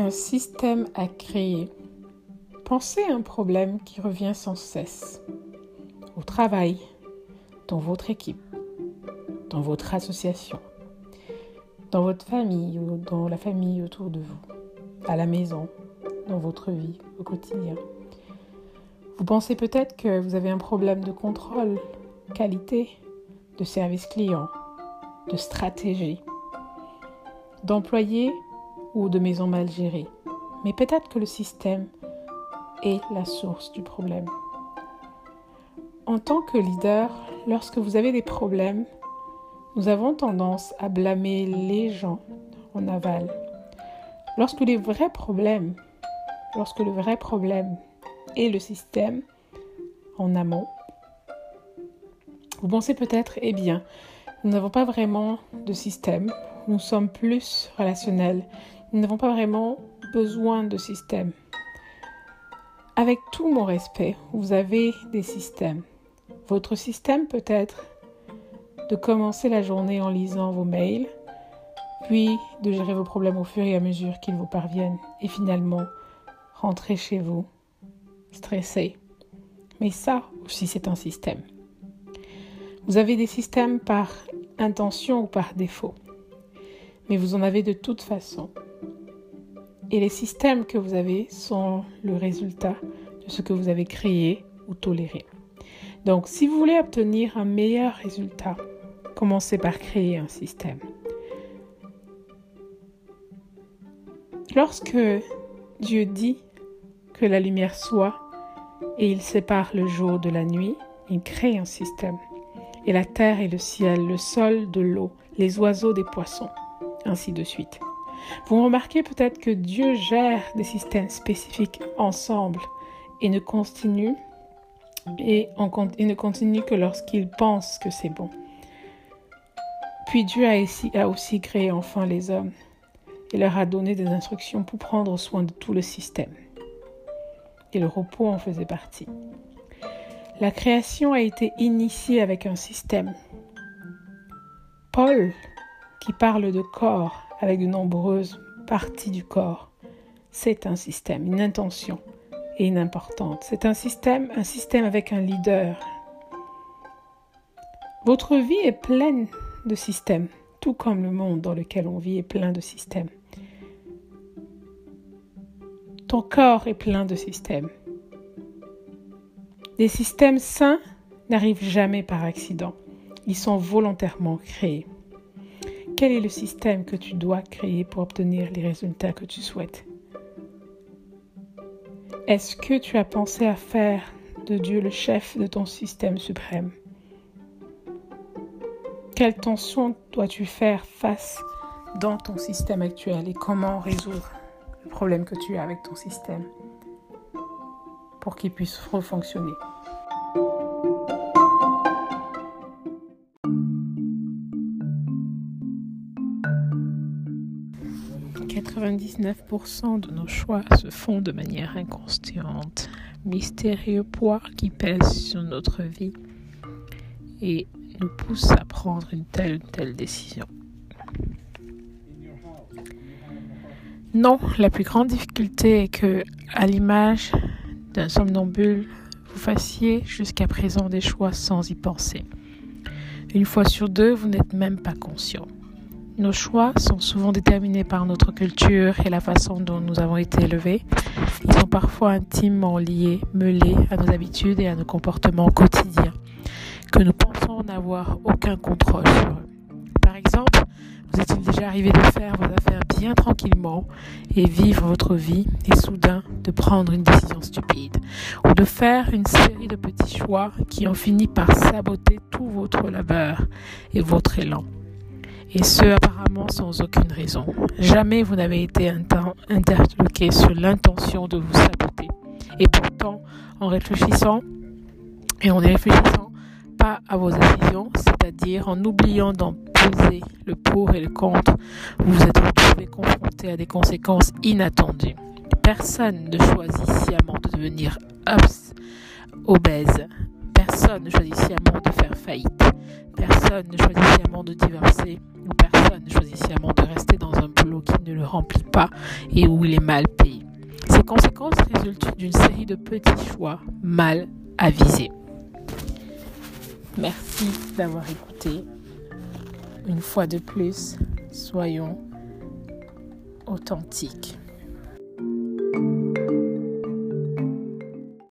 Un système à créer. Pensez à un problème qui revient sans cesse. Au travail, dans votre équipe, dans votre association, dans votre famille ou dans la famille autour de vous, à la maison, dans votre vie au quotidien. Vous pensez peut-être que vous avez un problème de contrôle, qualité, de service client, de stratégie, d'employés ou de maisons mal gérées. Mais peut-être que le système est la source du problème. En tant que leader, lorsque vous avez des problèmes, nous avons tendance à blâmer les gens en aval. Lorsque les vrais problèmes, lorsque le vrai problème est le système en amont, vous pensez peut-être, eh bien, nous n'avons pas vraiment de système, nous sommes plus relationnels, nous n'avons pas vraiment besoin de système. Avec tout mon respect, vous avez des systèmes. Votre système peut être de commencer la journée en lisant vos mails, puis de gérer vos problèmes au fur et à mesure qu'ils vous parviennent, et finalement rentrer chez vous stressé. Mais ça aussi, c'est un système. Vous avez des systèmes par intention ou par défaut, mais vous en avez de toute façon. Et les systèmes que vous avez sont le résultat de ce que vous avez créé ou toléré. Donc, si vous voulez obtenir un meilleur résultat, commencez par créer un système. Lorsque Dieu dit que la lumière soit et il sépare le jour de la nuit, il crée un système et la terre et le ciel, le sol de l'eau, les oiseaux des poissons, ainsi de suite. Vous remarquez peut-être que Dieu gère des systèmes spécifiques ensemble et ne continue et, ne continue que lorsqu'il pense que c'est bon. Puis Dieu a aussi, créé enfin les hommes et leur a donné des instructions pour prendre soin de tout le système. Et le repos en faisait partie. La création a été initiée avec un système. Paul, qui parle de corps avec de nombreuses parties du corps, c'est un système, une intention et une importante. C'est un système, un système avec un leader. Votre vie est pleine de systèmes, tout comme le monde dans lequel on vit est plein de systèmes. Ton corps est plein de systèmes. Les systèmes sains n'arrivent jamais par accident. Ils sont volontairement créés. Quel est le système que tu dois créer pour obtenir les résultats que tu souhaites? Est-ce que tu as pensé à faire de Dieu le chef de ton système suprême? Quelle tension dois-tu faire face dans ton système actuel et comment résoudre le problème que tu as avec ton système pour qu'il puisse refonctionner. « 99% de nos choix se font de manière inconsciente, mystérieux poids qui pèse sur notre vie et nous pousse à prendre une telle ou telle décision. Non, la plus grande difficulté est que, à l'image d'un somnambule, vous fassiez jusqu'à présent des choix sans y penser. Une fois sur deux, vous n'êtes même pas conscient. Nos choix sont souvent déterminés par notre culture et la façon dont nous avons été élevés. Ils sont parfois intimement liés, mêlés à nos habitudes et à nos comportements quotidiens, que nous pensons n'avoir aucun contrôle sur eux. Par exemple, vous est-il déjà arrivé de faire vos affaires bien tranquillement et vivre votre vie et soudain de prendre une décision stupide ou de faire une série de petits choix qui ont fini par saboter tout votre labeur et votre élan? Et ce apparemment sans aucune raison. Jamais vous n'avez été interloqué sur l'intention de vous saboter. Et pourtant, en réfléchissant et en réfléchissant pas à vos décisions, c'est-à-dire en oubliant d'en poser le pour et le contre, vous vous êtes retrouvé confronté à des conséquences inattendues. Personne ne choisit sciemment de devenir obèse. Personne ne choisit sciemment de faire faillite. Personne ne choisit sciemment de divorcer. Personne ne choisit sciemment de rester dans un boulot qui ne le remplit pas et où il est mal payé. Ces conséquences résultent d'une série de petits choix mal avisés. Merci d'avoir écouté. Une fois de plus, soyons authentiques.